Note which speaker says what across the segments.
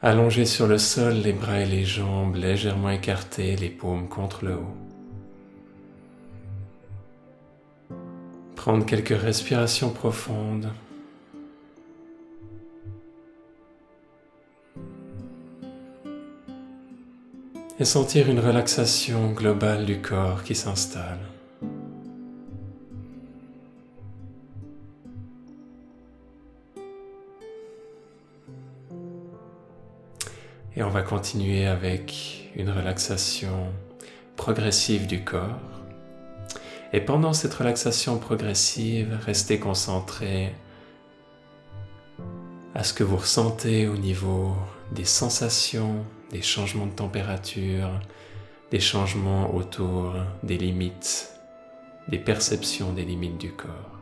Speaker 1: Allongez sur le sol, les bras et les jambes légèrement écartés, les paumes contre le haut. Prendre quelques respirations profondes. Et sentir une relaxation globale du corps qui s'installe. Et on va continuer avec une relaxation progressive du corps. Et pendant cette relaxation progressive, restez concentré à ce que vous ressentez au niveau des sensations, des changements de température, des changements autour des limites, des perceptions des limites du corps.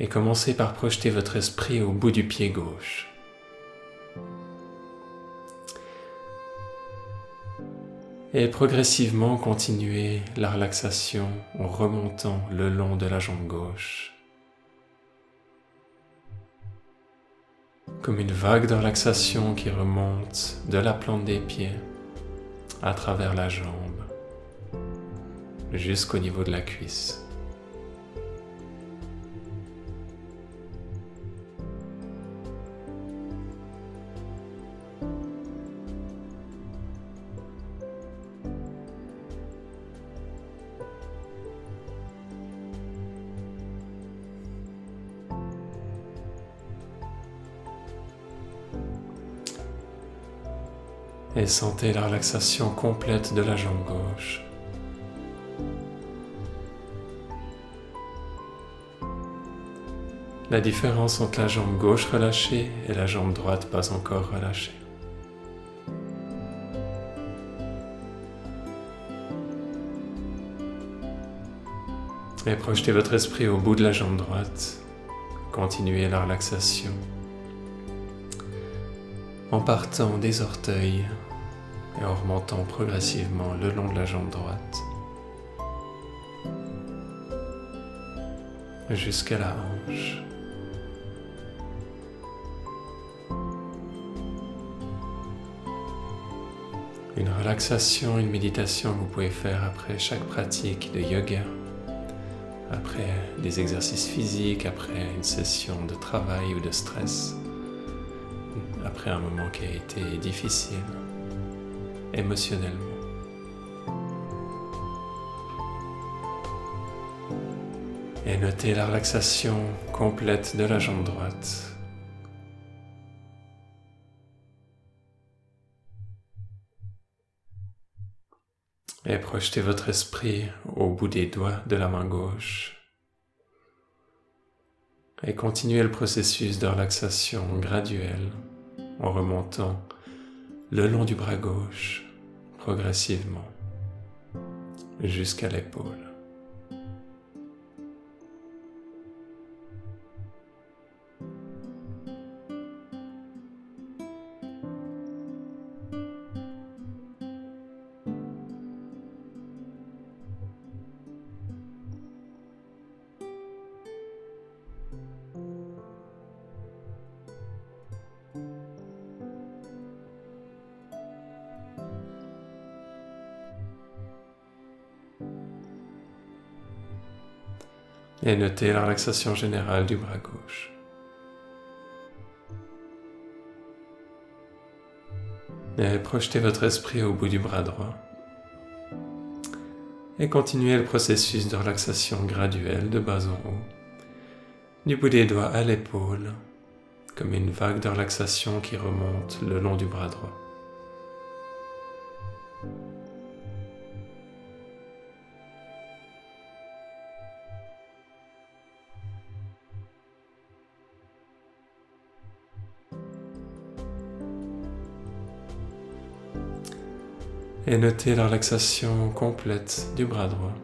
Speaker 1: Et commencez par projeter votre esprit au bout du pied gauche. Et progressivement continuez la relaxation en remontant le long de la jambe gauche. Comme une vague de relaxation qui remonte de la plante des pieds à travers la jambe jusqu'au niveau de la cuisse. Et sentez la relaxation complète de la jambe gauche. La différence entre la jambe gauche relâchée et la jambe droite pas encore relâchée. Et projetez votre esprit au bout de la jambe droite. Continuez la relaxation en partant des orteils et en remontant progressivement le long de la jambe droite jusqu'à la hanche. Une relaxation, une méditation vous pouvez faire après chaque pratique de yoga, après des exercices physiques, après une session de travail ou de stress après un moment qui a été difficile émotionnellement. Et notez la relaxation complète de la jambe droite. Et projetez votre esprit au bout des doigts de la main gauche. Et continuez le processus de relaxation graduelle en remontant le long du bras gauche progressivement jusqu'à l'épaule. Et notez la relaxation générale du bras gauche. Et projetez votre esprit au bout du bras droit. Et continuez le processus de relaxation graduelle de bas en haut, du bout des doigts à l'épaule, comme une vague de relaxation qui remonte le long du bras droit. Et notez la relaxation complète du bras droit,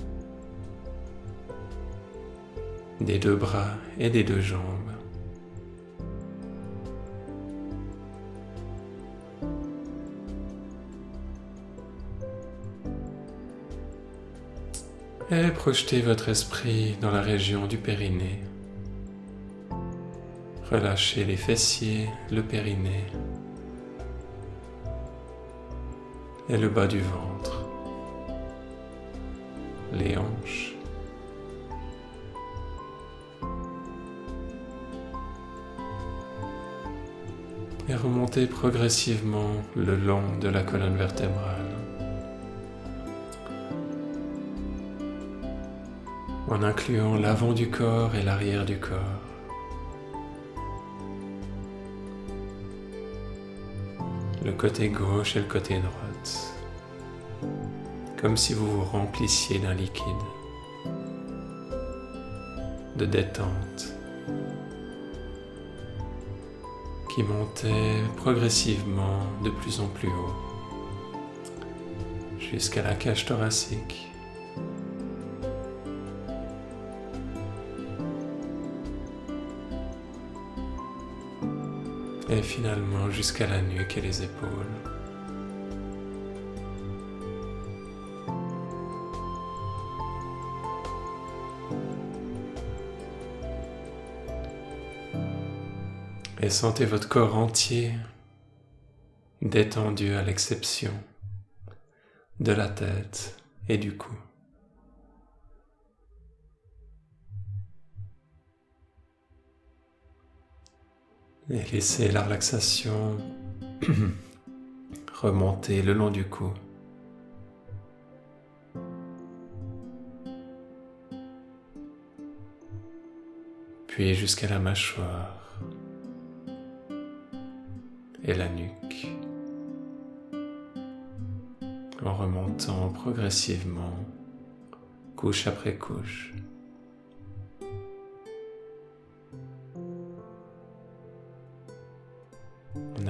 Speaker 1: des deux bras et des deux jambes. Et projetez votre esprit dans la région du périnée, Relâchez les fessiers, le périnée et le bas du ventre, les hanches. Et remontez progressivement le long de la colonne vertébrale. En incluant l'avant du corps et l'arrière du corps. Le côté gauche et le côté droite, comme si vous vous remplissiez d'un liquide, de détente, qui montait progressivement de plus en plus haut, jusqu'à la cage thoracique. Et finalement jusqu'à la nuque et les épaules. Et sentez votre corps entier détendu à l'exception de la tête et du cou. Et laissez la relaxation remonter le long du cou. Puis jusqu'à la mâchoire et la nuque. En remontant progressivement, couche après couche.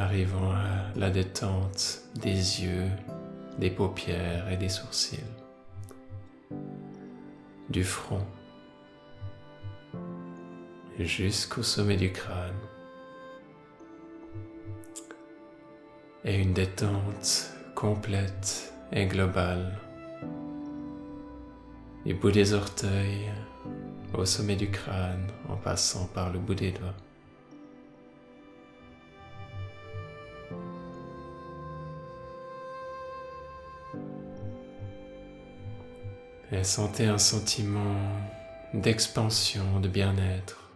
Speaker 1: Arrivant à la détente des yeux, des paupières et des sourcils, du front jusqu'au sommet du crâne. Et une détente complète et globale. Du bout des orteils au sommet du crâne en passant par le bout des doigts. Et sentez un sentiment d'expansion, de bien-être,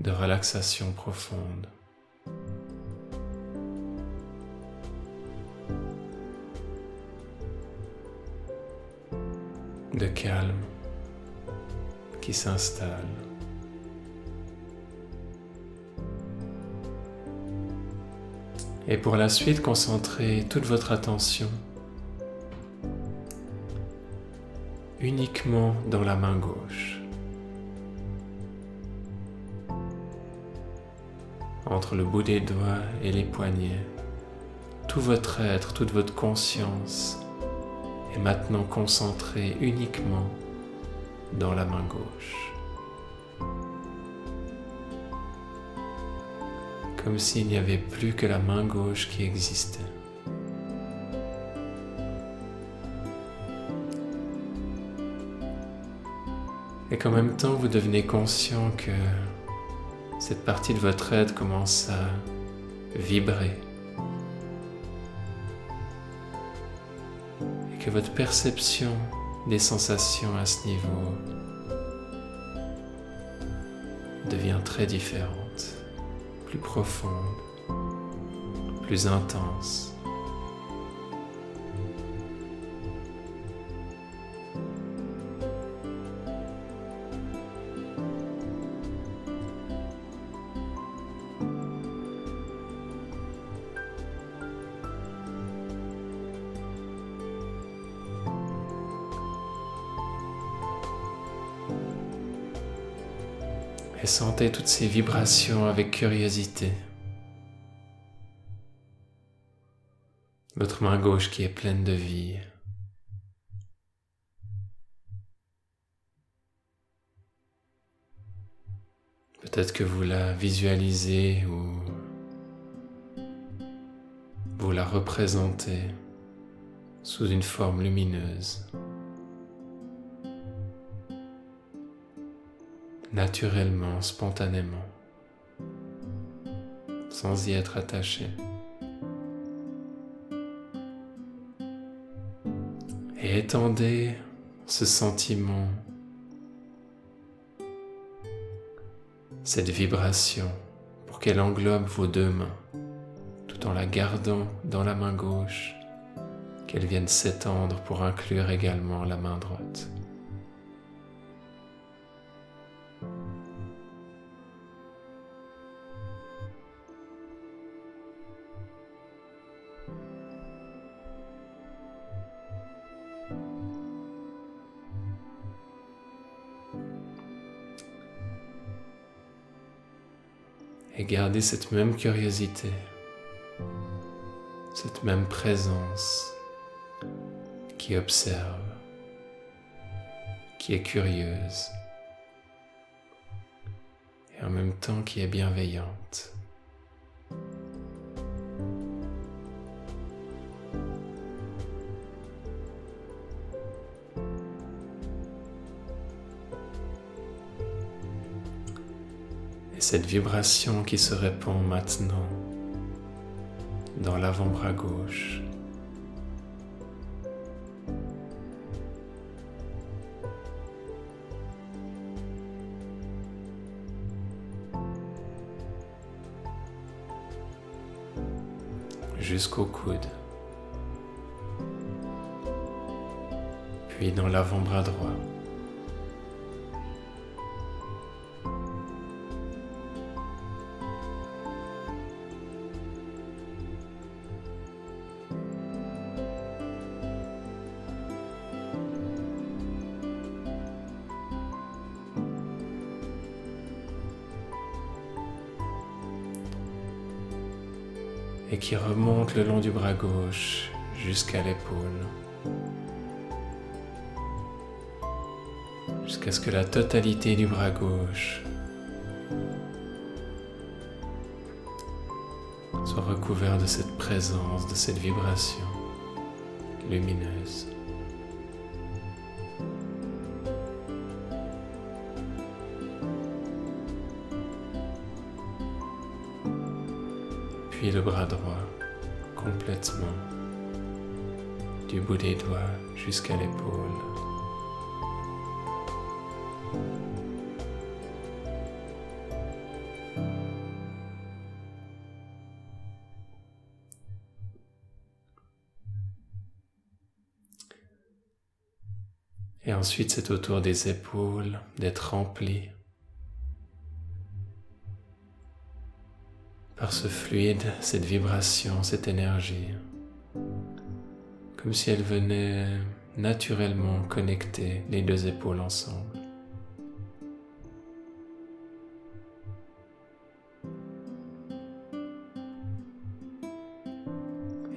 Speaker 1: de relaxation profonde. de calme qui s'installe. Et pour la suite, concentrez toute votre attention uniquement dans la main gauche. Entre le bout des doigts et les poignets, tout votre être, toute votre conscience est maintenant concentré uniquement dans la main gauche. Comme s'il n'y avait plus que la main gauche qui existait. Et qu'en même temps vous devenez conscient que cette partie de votre être commence à vibrer et que votre perception des sensations à ce niveau devient très différente, plus profonde, plus intense. Sentez toutes ces vibrations avec curiosité. Votre main gauche qui est pleine de vie. Peut-être que vous la visualisez ou vous la représentez sous une forme lumineuse. Naturellement, spontanément. sans y être attaché. Et étendez ce sentiment, cette vibration pour qu'elle englobe vos deux mains, tout en la gardant dans la main gauche, qu'elle vienne s'étendre pour inclure également la main droite. Et gardez cette même curiosité, cette même présence qui observe, qui est curieuse et en même temps qui est bienveillante. Cette vibration qui se répand maintenant dans l'avant-bras gauche. jusqu'au coude, puis dans l'avant-bras droit. Qui remonte le long du bras gauche jusqu'à l'épaule. Jusqu'à ce que la totalité du bras gauche soit recouvert de cette présence, de cette vibration lumineuse. puis le bras droit complètement du bout des doigts jusqu'à l'épaule. Et ensuite, c'est autour des épaules d'être rempli par ce fluide, cette vibration, cette énergie, comme si elle venait naturellement connecter les deux épaules ensemble.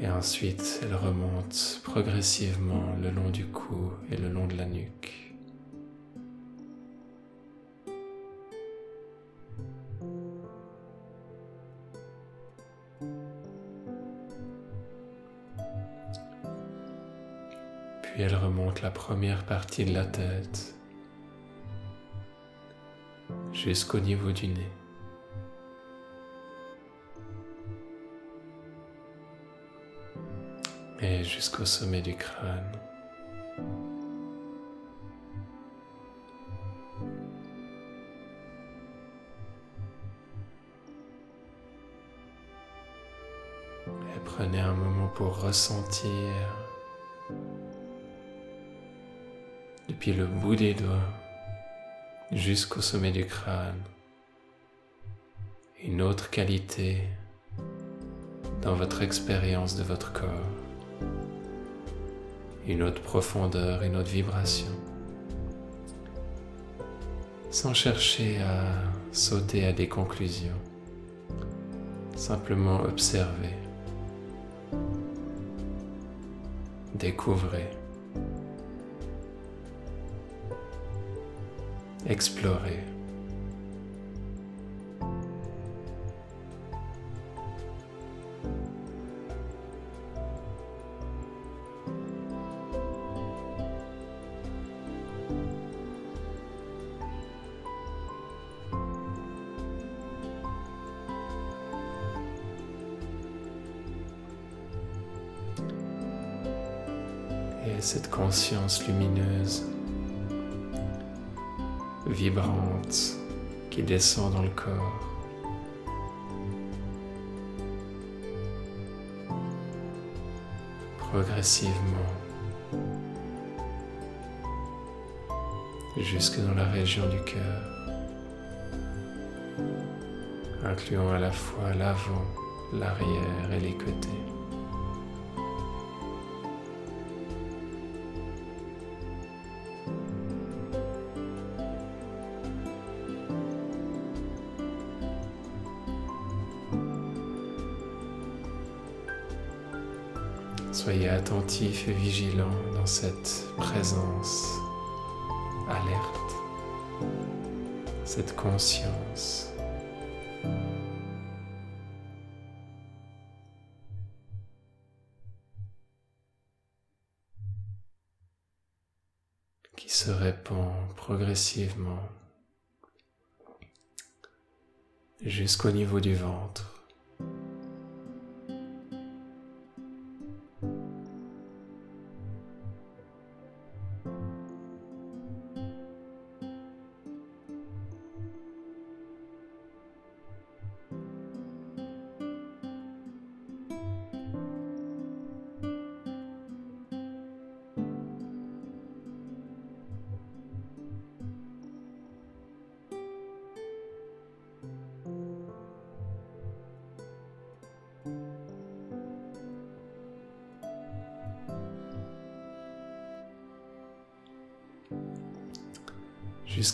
Speaker 1: Et ensuite, elle remonte progressivement le long du cou et le long de la nuque. Elle remonte la première partie de la tête jusqu'au niveau du nez. Et jusqu'au sommet du crâne. Et prenez un moment pour ressentir depuis le bout des doigts jusqu'au sommet du crâne. Une autre qualité dans votre expérience de votre corps. Une autre profondeur, une autre vibration. Sans chercher à sauter à des conclusions. Simplement observer. Découvrez. explorer. Et cette conscience lumineuse vibrante, qui descend dans le corps. Progressivement, jusque dans la région du cœur, incluant à la fois l'avant, l'arrière et les côtés. Et vigilant dans cette présence alerte, cette conscience. qui se répand progressivement jusqu'au niveau du ventre.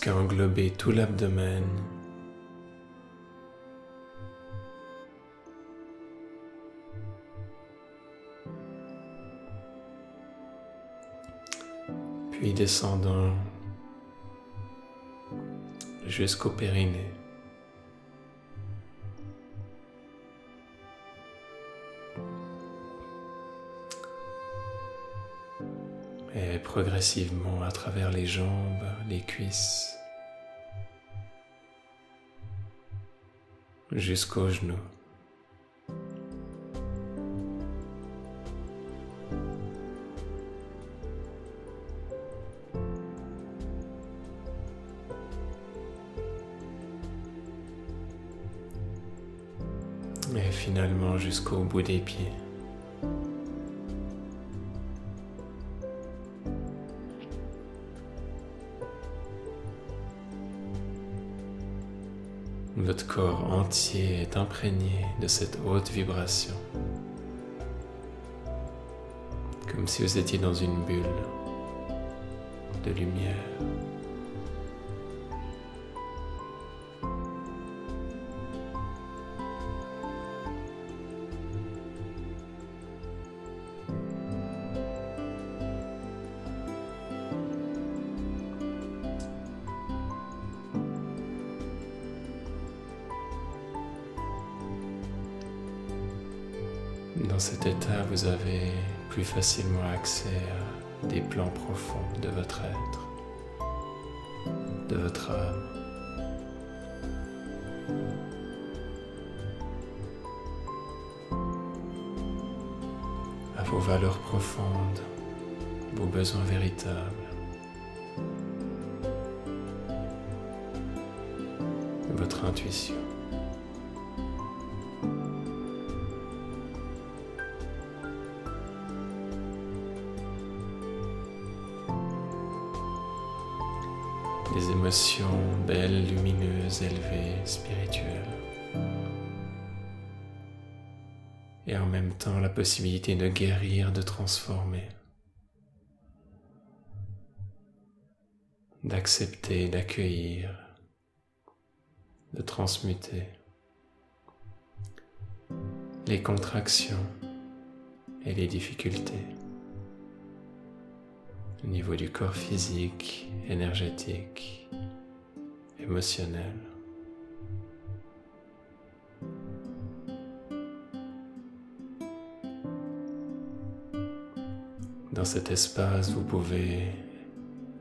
Speaker 1: Jusqu'à englober tout l'abdomen. Puis descendant jusqu'au périnée. et progressivement à travers les jambes, les cuisses, jusqu'aux genoux. Et finalement jusqu'au bout des pieds. Votre corps entier est imprégné de cette haute vibration, comme si vous étiez dans une bulle de lumière. Vous avez plus facilement accès à des plans profonds de votre être, de votre âme. à vos valeurs profondes, vos besoins véritables, votre intuition. Des émotions belles, lumineuses, élevées, spirituelles. Et en même temps la possibilité de guérir, de transformer, d'accepter, d'accueillir, de transmuter les contractions et les difficultés au niveau du corps physique, énergétique, émotionnel. Dans cet espace, vous pouvez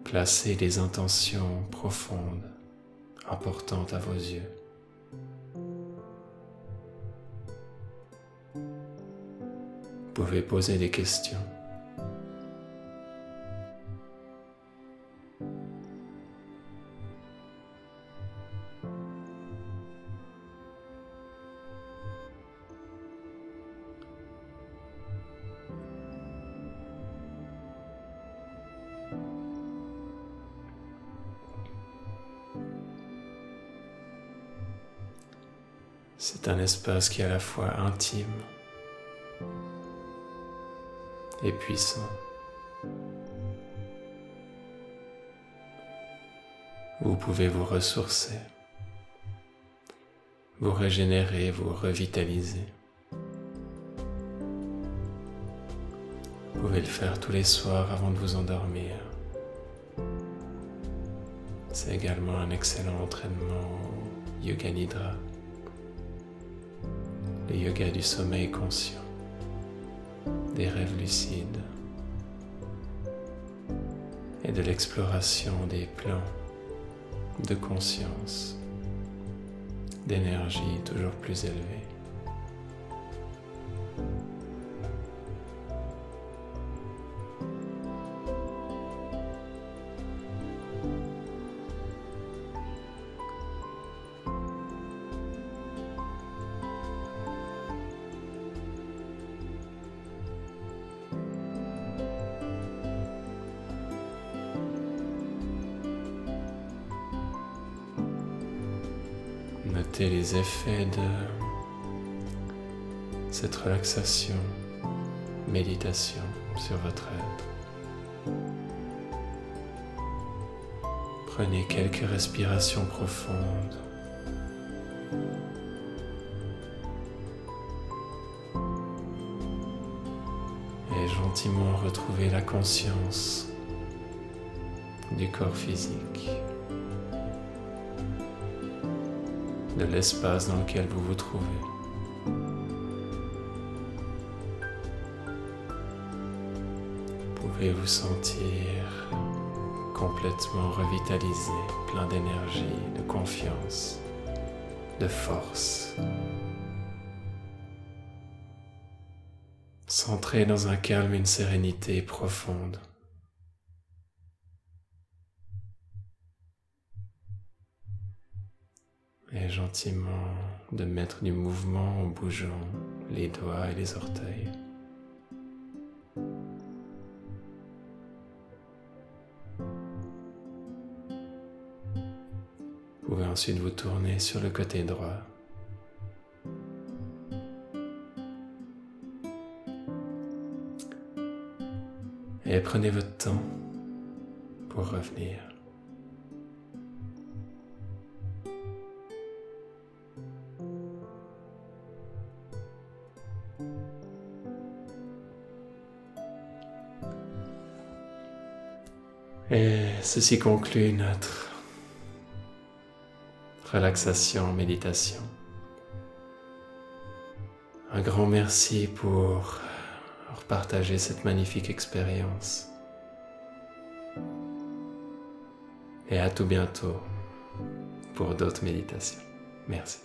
Speaker 1: placer des intentions profondes, importantes à vos yeux. Vous pouvez poser des questions. C'est un espace qui est à la fois intime et puissant. Vous pouvez vous ressourcer, vous régénérer, vous revitaliser. Vous pouvez le faire tous les soirs avant de vous endormir. C'est également un excellent entraînement au Yoga Nidra, le yoga du sommeil conscient, des rêves lucides. Et de l'exploration des plans de conscience, d'énergie toujours plus élevée. Les effets de cette relaxation, méditation sur votre être. Prenez quelques respirations profondes. Et gentiment retrouvez la conscience du corps physique. De l'espace dans lequel vous vous trouvez. Vous pouvez vous sentir complètement revitalisé, plein d'énergie, de confiance, de force. Centré dans un calme et une sérénité profonde. Gentiment de mettre du mouvement en bougeant les doigts et les orteils. Vous pouvez ensuite vous tourner sur le côté droit. Et prenez votre temps pour revenir. Ceci conclut notre relaxation, méditation. Un grand merci pour partager cette magnifique expérience. Et à tout bientôt pour d'autres méditations. Merci.